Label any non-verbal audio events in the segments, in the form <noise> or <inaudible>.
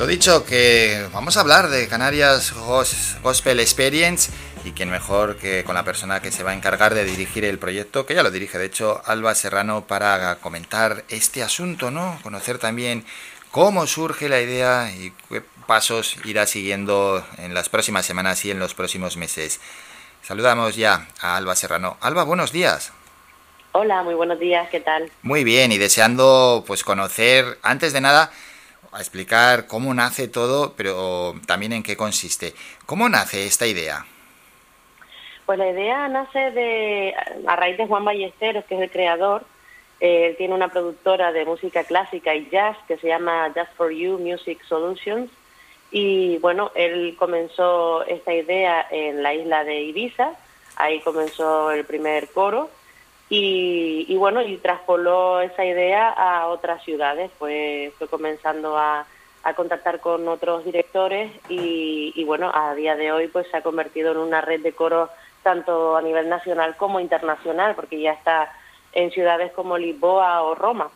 Lo dicho, que vamos a hablar de Canarias Gospel Experience y quién mejor que con la persona que se va a encargar de dirigir el proyecto, que ya lo dirige, de hecho, Alba Serrano, para comentar este asunto, ¿no? Conocer también cómo surge la idea y qué pasos irá siguiendo en las próximas semanas y en los próximos meses. Saludamos ya a Alba Serrano. Alba, buenos días. Hola, muy buenos días, ¿qué tal? Muy bien, y deseando pues conocer, antes de nada, a explicar cómo nace todo, pero también en qué consiste. ¿Cómo nace esta idea? Pues la idea nace de a raíz de Juan Ballesteros, que es el creador. Eh, tiene una productora de música clásica y jazz que se llama Just for You Music Solutions. Y bueno, él comenzó esta idea en la isla de Ibiza. Ahí comenzó el primer coro y, bueno, y traspoló esa idea a otras ciudades, fue, fue comenzando a, a contactar con otros directores y, y, bueno, a día de hoy pues se ha convertido en una red de coros tanto a nivel nacional como internacional, porque ya está en ciudades como Lisboa o Roma.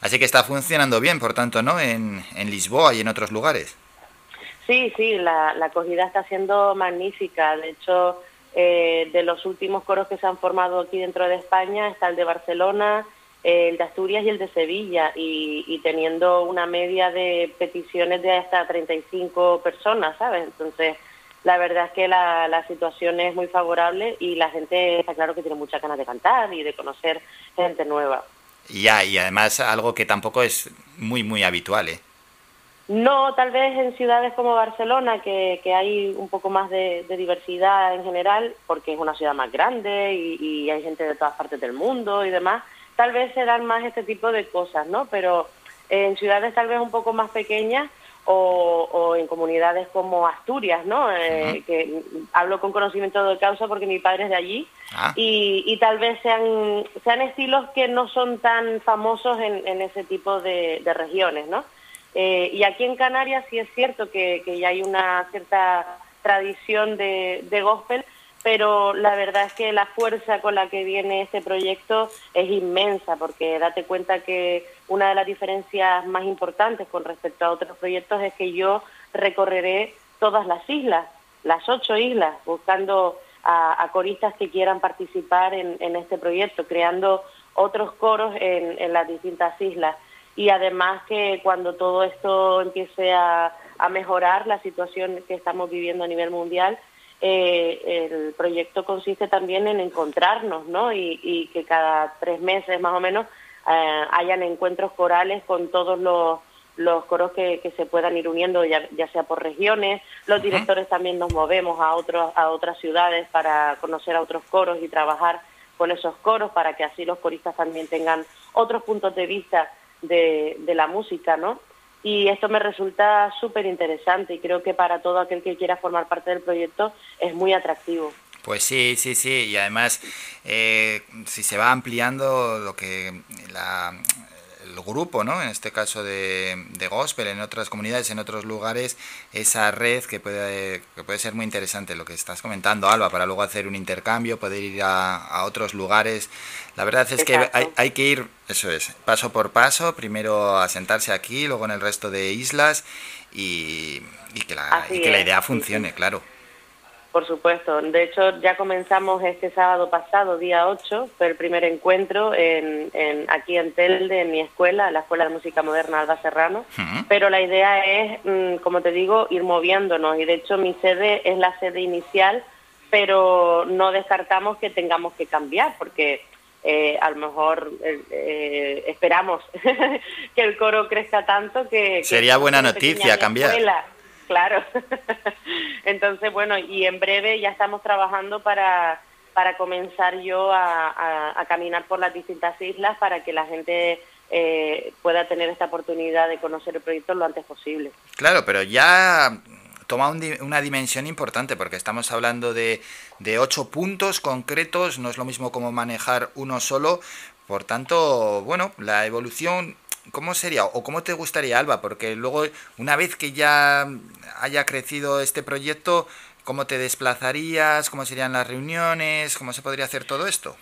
Así que está funcionando bien, por tanto, ¿no? En, en Lisboa y en otros lugares. Sí, sí, la, la acogida está siendo magnífica. De hecho, eh, de los últimos coros que se han formado aquí dentro de España está el de Barcelona, el de Asturias y el de Sevilla, y, teniendo una media de peticiones de hasta 35 personas, ¿sabes? Entonces, la verdad es que la, la situación es muy favorable y la gente está claro que tiene muchas ganas de cantar y de conocer gente nueva. Ya, y además algo que tampoco es muy, muy habitual, ¿eh? No, tal vez en ciudades como Barcelona, que, que hay un poco más de, diversidad en general, porque es una ciudad más grande y, hay gente de todas partes del mundo y demás, tal vez se dan más este tipo de cosas, ¿no? Pero en ciudades tal vez un poco más pequeñas o, en comunidades como Asturias, ¿no? Eh, que hablo con conocimiento de causa porque mi padre es de allí ah. y, tal vez sean, sean estilos que no son tan famosos en, ese tipo de regiones, ¿no? Eh, y aquí en Canarias sí es cierto que, ya hay una cierta tradición de, gospel, pero la verdad es que la fuerza con la que viene este proyecto es inmensa, porque date cuenta que una de las diferencias más importantes con respecto a otros proyectos es que yo recorreré todas las islas, las ocho islas, buscando a, coristas que quieran participar en, este proyecto, creando otros coros en las distintas islas y además que cuando todo esto empiece a, mejorar la situación que estamos viviendo a nivel mundial, eh, el proyecto consiste también en encontrarnos, ¿no? Y, que cada tres meses más o menos eh, hayan encuentros corales con todos los, los coros que, que, se puedan ir uniendo, ya, ya sea por regiones. Los directores también nos movemos a, otros, a otras ciudades para conocer a otros coros y trabajar con esos coros para que así los coristas también tengan otros puntos de vista de, de la música, ¿no? Y esto me resulta súper interesante y creo que para todo aquel que quiera formar parte del proyecto es muy atractivo. Pues sí, sí, sí, y además eh, si se va ampliando lo que la, grupo, ¿no? En este caso de, de, gospel, en otras comunidades, en otros lugares, esa red que puede, que puede ser muy interesante, lo que estás comentando, Alba, para luego hacer un intercambio, poder ir a, otros lugares. La verdad es que hay, hay, que ir, eso es, paso por paso, primero asentarse aquí, luego en el resto de islas y, que, la, y que la idea funcione, claro. Por supuesto. De hecho, ya comenzamos este sábado pasado, día 8, fue el primer encuentro en, aquí en Telde, en mi escuela, la Escuela de Música Moderna Alba Serrano. Pero la idea es, mm, como te digo, ir moviéndonos. Y de hecho, mi sede es la sede inicial, pero no descartamos que tengamos que cambiar, porque eh, a lo mejor eh, eh, esperamos <laughs> que el coro crezca tanto que... Sería buena noticia cambiar. Claro. <laughs> Entonces, bueno, y en breve ya estamos trabajando para, para comenzar yo a, caminar por las distintas islas para que la gente eh, pueda tener esta oportunidad de conocer el proyecto lo antes posible. Claro, pero ya toma una dimensión importante porque estamos hablando de, de ocho puntos concretos, no es lo mismo como manejar uno solo, por tanto, bueno, la evolución ¿cómo sería o cómo te gustaría, Alba? Porque luego, una vez que ya haya crecido este proyecto, ¿cómo te desplazarías? ¿Cómo serían las reuniones? ¿Cómo se podría hacer todo esto?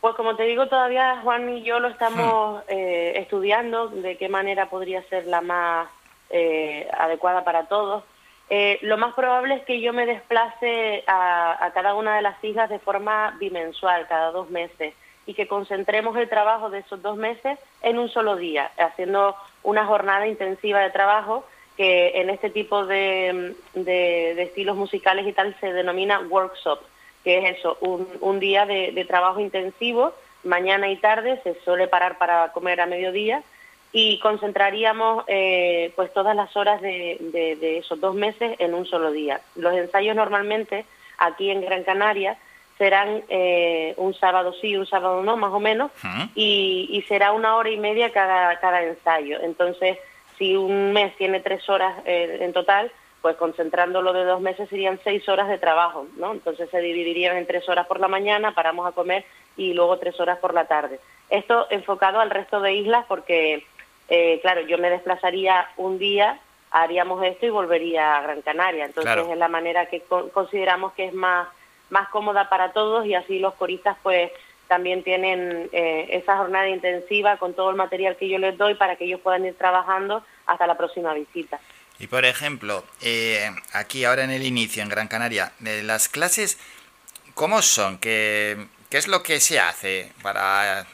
Pues como te digo, todavía Juan y yo lo estamos hmm. eh, estudiando, de qué manera podría ser la más adecuada para todos. lo más probable es que yo me desplace a, cada una de las islas de forma bimensual, cada dos meses, y que concentremos el trabajo de esos dos meses en un solo día, haciendo una jornada intensiva de trabajo que en este tipo de, estilos musicales y tal se denomina workshop, que es eso, un, día de, trabajo intensivo, mañana y tarde, se suele parar para comer a mediodía y concentraríamos eh, pues todas las horas de, esos dos meses en un solo día. Los ensayos normalmente aquí en Gran Canaria serán eh, un sábado sí, un sábado no, más o menos, y, y, será una hora y media cada, cada ensayo. Entonces, si un mes tiene tres horas eh, en total, pues concentrándolo de dos meses serían seis horas de trabajo, ¿no? Entonces se dividirían en tres horas por la mañana, paramos a comer y luego tres horas por la tarde. Esto enfocado al resto de islas porque, eh, claro, yo me desplazaría un día, haríamos esto y volvería a Gran Canaria. Entonces es la manera que consideramos que es más, más cómoda para todos y así los coristas pues también tienen eh, esa jornada intensiva con todo el material que yo les doy para que ellos puedan ir trabajando hasta la próxima visita. Y por ejemplo, eh, aquí ahora en el inicio, en Gran Canaria, las clases, ¿cómo son? ¿Qué, ¿Qué es lo que se hace para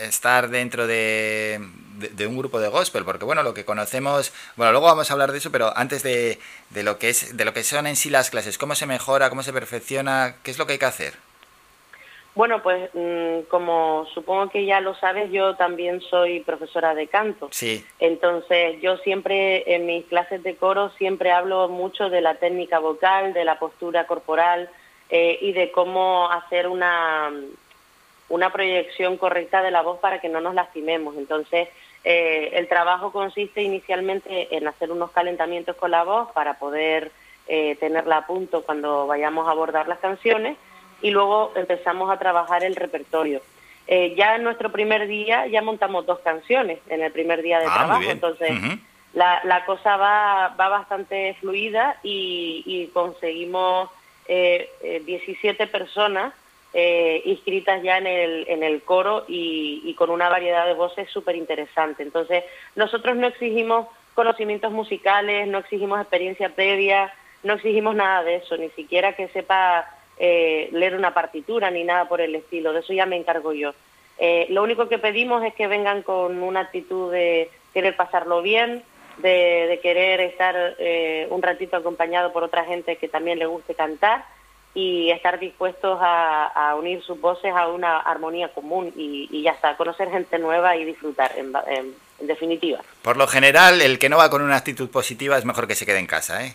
estar dentro de, de, un grupo de gospel? Porque bueno, lo que conocemos, bueno, luego vamos a hablar de eso, pero antes de, de, lo que es, de lo que son en sí las clases, ¿cómo se mejora, cómo se perfecciona, qué es lo que hay que hacer? Bueno, pues mm, como supongo que ya lo sabes, yo también soy profesora de canto. Sí. Entonces, yo siempre en mis clases de coro siempre hablo mucho de la técnica vocal, de la postura corporal eh, y de cómo hacer una, una proyección correcta de la voz para que no nos lastimemos. Entonces, eh, el trabajo consiste inicialmente en hacer unos calentamientos con la voz para poder eh, tenerla a punto cuando vayamos a abordar las canciones y luego empezamos a trabajar el repertorio. Eh, ya en nuestro primer día ya montamos dos canciones en el primer día de ah, trabajo, entonces la, la, cosa va, va bastante fluida y, conseguimos eh, 17 eh, personas eh, inscritas ya en el, en el coro y, y con una variedad de voces súper interesante. Entonces nosotros no exigimos conocimientos musicales, no exigimos experiencia previa, no exigimos nada de eso, ni siquiera que sepa eh, leer una partitura ni nada por el estilo, de eso ya me encargo yo. Eh, lo único que pedimos es que vengan con una actitud de querer pasarlo bien, de, querer estar eh, un ratito acompañado por otra gente que también le guste cantar y estar dispuestos a, unir sus voces a una armonía común y, ya está, conocer gente nueva y disfrutar, en, en definitiva. Por lo general, el que no va con una actitud positiva es mejor que se quede en casa, ¿eh?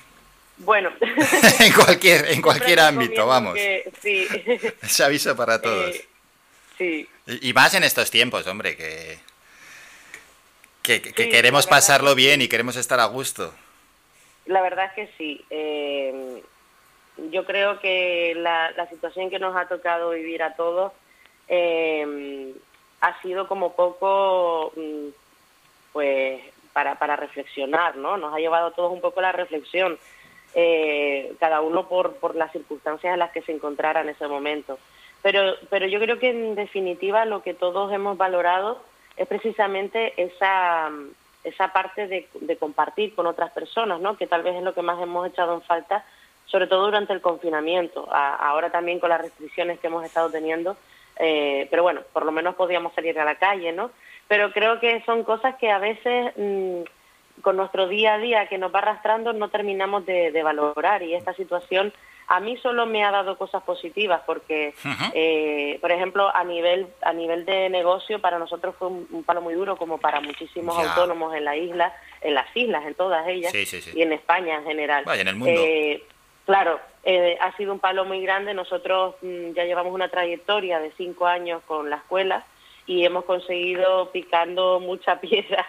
Bueno, <laughs> en cualquier, en cualquier ámbito, vamos. sí. <laughs> Es aviso para todos. Eh, sí. Y, más en estos tiempos, hombre, que, que, queremos pasarlo bien y queremos estar a gusto. La verdad es que sí. Eh, yo creo que la, la, situación que nos ha tocado vivir a todos eh, ha sido como poco, mm, pues, para, para reflexionar, ¿no? Nos ha llevado a todos un poco la reflexión eh, cada uno por, por las circunstancias en las que se encontrara en ese momento. Pero, pero yo creo que en definitiva lo que todos hemos valorado es precisamente esa, esa parte de, compartir con otras personas, ¿no? que tal vez es lo que más hemos echado en falta, sobre todo durante el confinamiento, ahora también con las restricciones que hemos estado teniendo, eh, pero bueno, por lo menos podíamos salir a la calle, ¿no? Pero creo que son cosas que a veces... Mm, con nuestro día a día que nos va arrastrando no terminamos de, valorar y esta situación a mí solo me ha dado cosas positivas porque, eh, por ejemplo, a nivel a nivel de negocio para nosotros fue un, palo muy duro como para muchísimos autónomos en la isla, en las islas, en todas ellas y en España en general. Vaya, en el mundo. Eh, claro, eh, ha sido un palo muy grande. Nosotros mm, ya llevamos una trayectoria de cinco años con la escuela y hemos conseguido picando mucha <laughs> piedra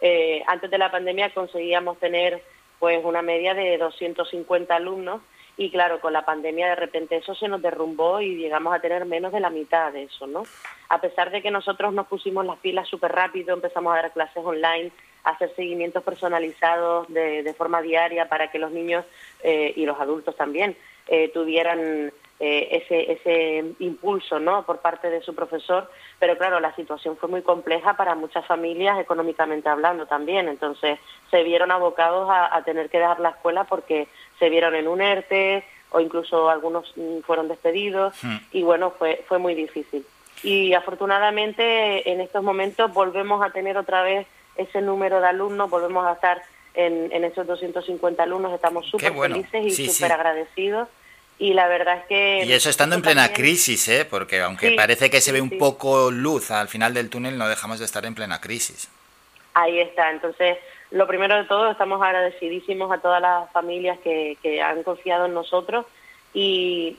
eh, antes de la pandemia conseguíamos tener pues una media de 250 alumnos y claro, con la pandemia de repente eso se nos derrumbó y llegamos a tener menos de la mitad de eso, ¿no? A pesar de que nosotros nos pusimos las pilas súper rápido, empezamos a dar clases online, hacer seguimientos personalizados de, forma diaria para que los niños eh, y los adultos también eh, tuvieran eh, ese, ese impulso ¿no? por parte de su profesor, pero claro, la situación fue muy compleja para muchas familias económicamente hablando también, entonces se vieron abocados a, tener que dejar la escuela porque se vieron en un ERTE o incluso algunos mm, fueron despedidos hmm. y bueno, fue, fue muy difícil. Y afortunadamente en estos momentos volvemos a tener otra vez ese número de alumnos, volvemos a estar en, en esos 250 alumnos, estamos súper felices y súper agradecidos. Y la verdad es que... Y eso estando en plena crisis, ¿eh? Porque aunque parece que se ve un poco luz al final del túnel, no dejamos de estar en plena crisis. Ahí está, entonces lo primero de todo, estamos agradecidísimos a todas las familias que, que han confiado en nosotros y,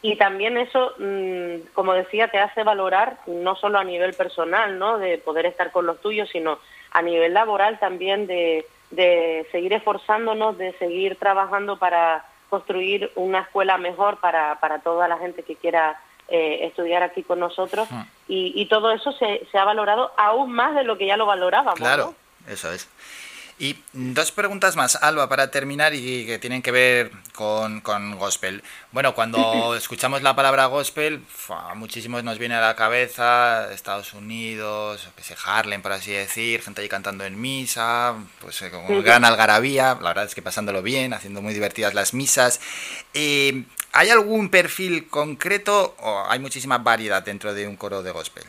y también eso, mm, como decía, te hace valorar no solo a nivel personal, ¿no? De poder estar con los tuyos, sino a nivel laboral también de, de seguir esforzándonos, de seguir trabajando para construir una escuela mejor para, para toda la gente que quiera eh, estudiar aquí con nosotros y, y, todo eso se, se, ha valorado aún más de lo que ya lo valorábamos. Claro, eso es. Y dos preguntas más, Alba, para terminar y que tienen que ver con, con gospel. Bueno, cuando <laughs> escuchamos la palabra gospel, a muchísimos nos viene a la cabeza Estados Unidos, que sé, Harlem, por así decir, gente ahí cantando en misa, pues eh, con gran algarabía, la verdad es que pasándolo bien, haciendo muy divertidas las misas. Eh, ¿Hay algún perfil concreto o hay muchísima variedad dentro de un coro de gospel?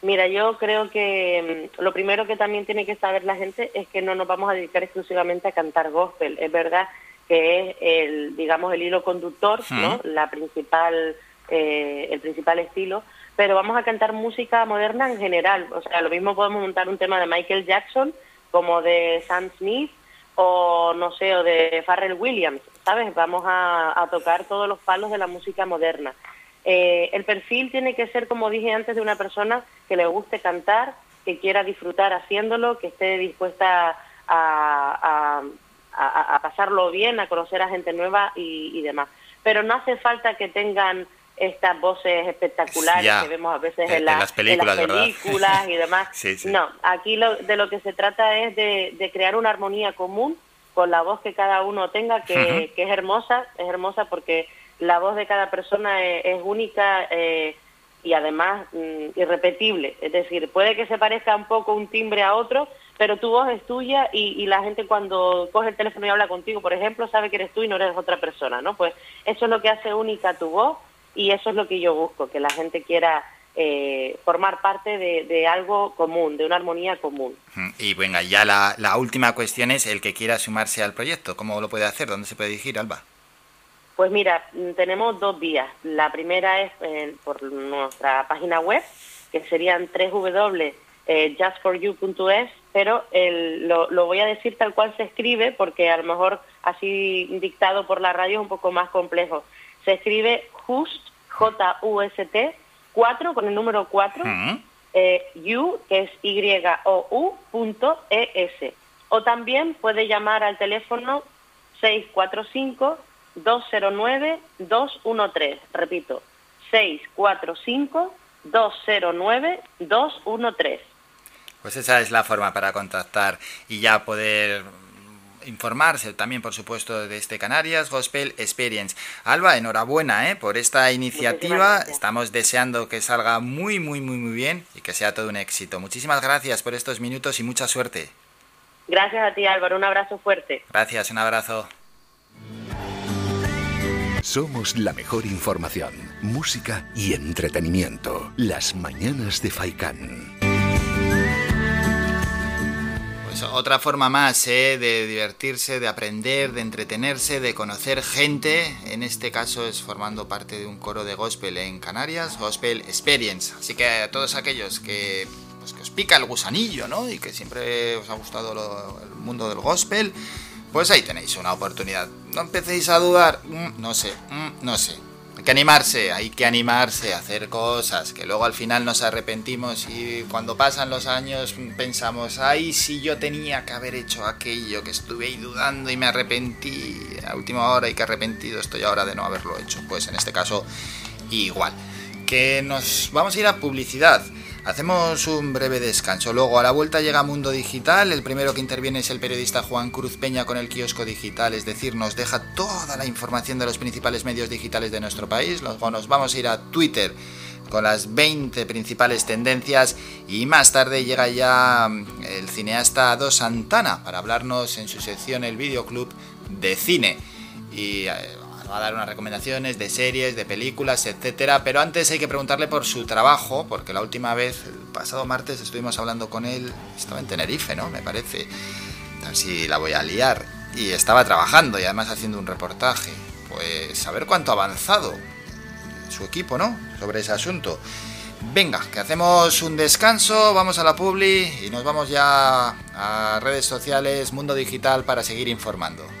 Mira, yo creo que mm, lo primero que también tiene que saber la gente es que no nos vamos a dedicar exclusivamente a cantar gospel. Es verdad que es el, digamos, el hilo conductor, ¿no? La principal, eh, el principal estilo, pero vamos a cantar música moderna en general. O sea, lo mismo podemos montar un tema de Michael Jackson como de Sam Smith o no sé, o de Pharrell Williams, ¿sabes? Vamos a tocar todos los palos de la música moderna. Eh, el perfil tiene que ser, como dije antes, de una persona que le guste cantar, que quiera disfrutar haciéndolo, que esté dispuesta a, pasarlo bien, a conocer a gente nueva y, demás. Pero no hace falta que tengan estas voces espectaculares que vemos a veces en, las películas, y demás. <laughs> No, aquí de lo que se trata es de, crear una armonía común con la voz que cada uno tenga, que, que es hermosa, es hermosa porque la voz de cada persona es, única eh, y además mm, irrepetible. Es decir, puede que se parezca un poco un timbre a otro, pero tu voz es tuya y, la gente cuando coge el teléfono y habla contigo, por ejemplo, sabe que eres tú y no eres otra persona, ¿no? Pues eso es lo que hace única tu voz y eso es lo que yo busco, que la gente quiera eh, formar parte de, algo común, de una armonía común. Y venga, ya la, la última cuestión es el que quiera sumarse al proyecto. ¿Cómo lo puede hacer? ¿Dónde se puede dirigir, Alba? Pues mira, tenemos dos vías. La primera es eh, por nuestra página web, que serían www.justforyou.es, pero lo, lo, voy a decir tal cual se escribe, porque a lo mejor así dictado por la radio es un poco más complejo. Se escribe just, J-U-S-T, 4 con el número 4, eh, you, que es Y-O-U, punto E-S. O también puede llamar al teléfono 645 209-213. Repito, 645-209-213. Pues esa es la forma para contactar y ya poder informarse también, por supuesto, de este Canarias Gospel Experience. Alba, enhorabuena ¿eh? por esta iniciativa. Estamos deseando que salga muy, muy, muy, muy bien y que sea todo un éxito. Muchísimas gracias por estos minutos y mucha suerte. Gracias a ti, Álvaro. Un abrazo fuerte. Gracias, un abrazo. Somos la mejor información, música y entretenimiento. Las mañanas de Faikán. Pues otra forma más ¿eh? de divertirse, de aprender, de entretenerse, de conocer gente. En este caso es formando parte de un coro de gospel en Canarias, Gospel Experience. Así que a todos aquellos que, pues, que os pica el gusanillo, ¿no? Y que siempre os ha gustado el mundo del gospel pues ahí tenéis una oportunidad. No empecéis a dudar, mm, no sé, mm, no sé. Hay que animarse, hay que animarse a hacer cosas, que luego al final nos arrepentimos y cuando pasan los años pensamos, ay, si yo tenía que haber hecho aquello, que estuve ahí dudando y me arrepentí a última hora y que arrepentido estoy ahora de no haberlo hecho. Pues en este caso, igual. Que nos vamos a ir a publicidad. Hacemos un breve descanso. Luego a la vuelta llega Mundo Digital. El primero que interviene es el periodista Juan Cruz Peña con el kiosco digital, es decir, nos deja toda la información de los principales medios digitales de nuestro país. Luego nos vamos a ir a Twitter con las 20 principales tendencias y más tarde llega ya mm, el cineasta Dos Santana para hablarnos en su sección El Videoclub de cine. Y eh, a dar unas recomendaciones de series, de películas, etcétera. Pero antes hay que preguntarle por su trabajo, porque la última vez, el pasado martes, estuvimos hablando con él. Estaba en Tenerife, ¿no? Me parece. A ver si la voy a liar. Y estaba trabajando y además haciendo un reportaje. Pues a ver cuánto ha avanzado su equipo, ¿no? Sobre ese asunto. Venga, que hacemos un descanso, vamos a la publi y nos vamos ya a redes sociales, mundo digital para seguir informando.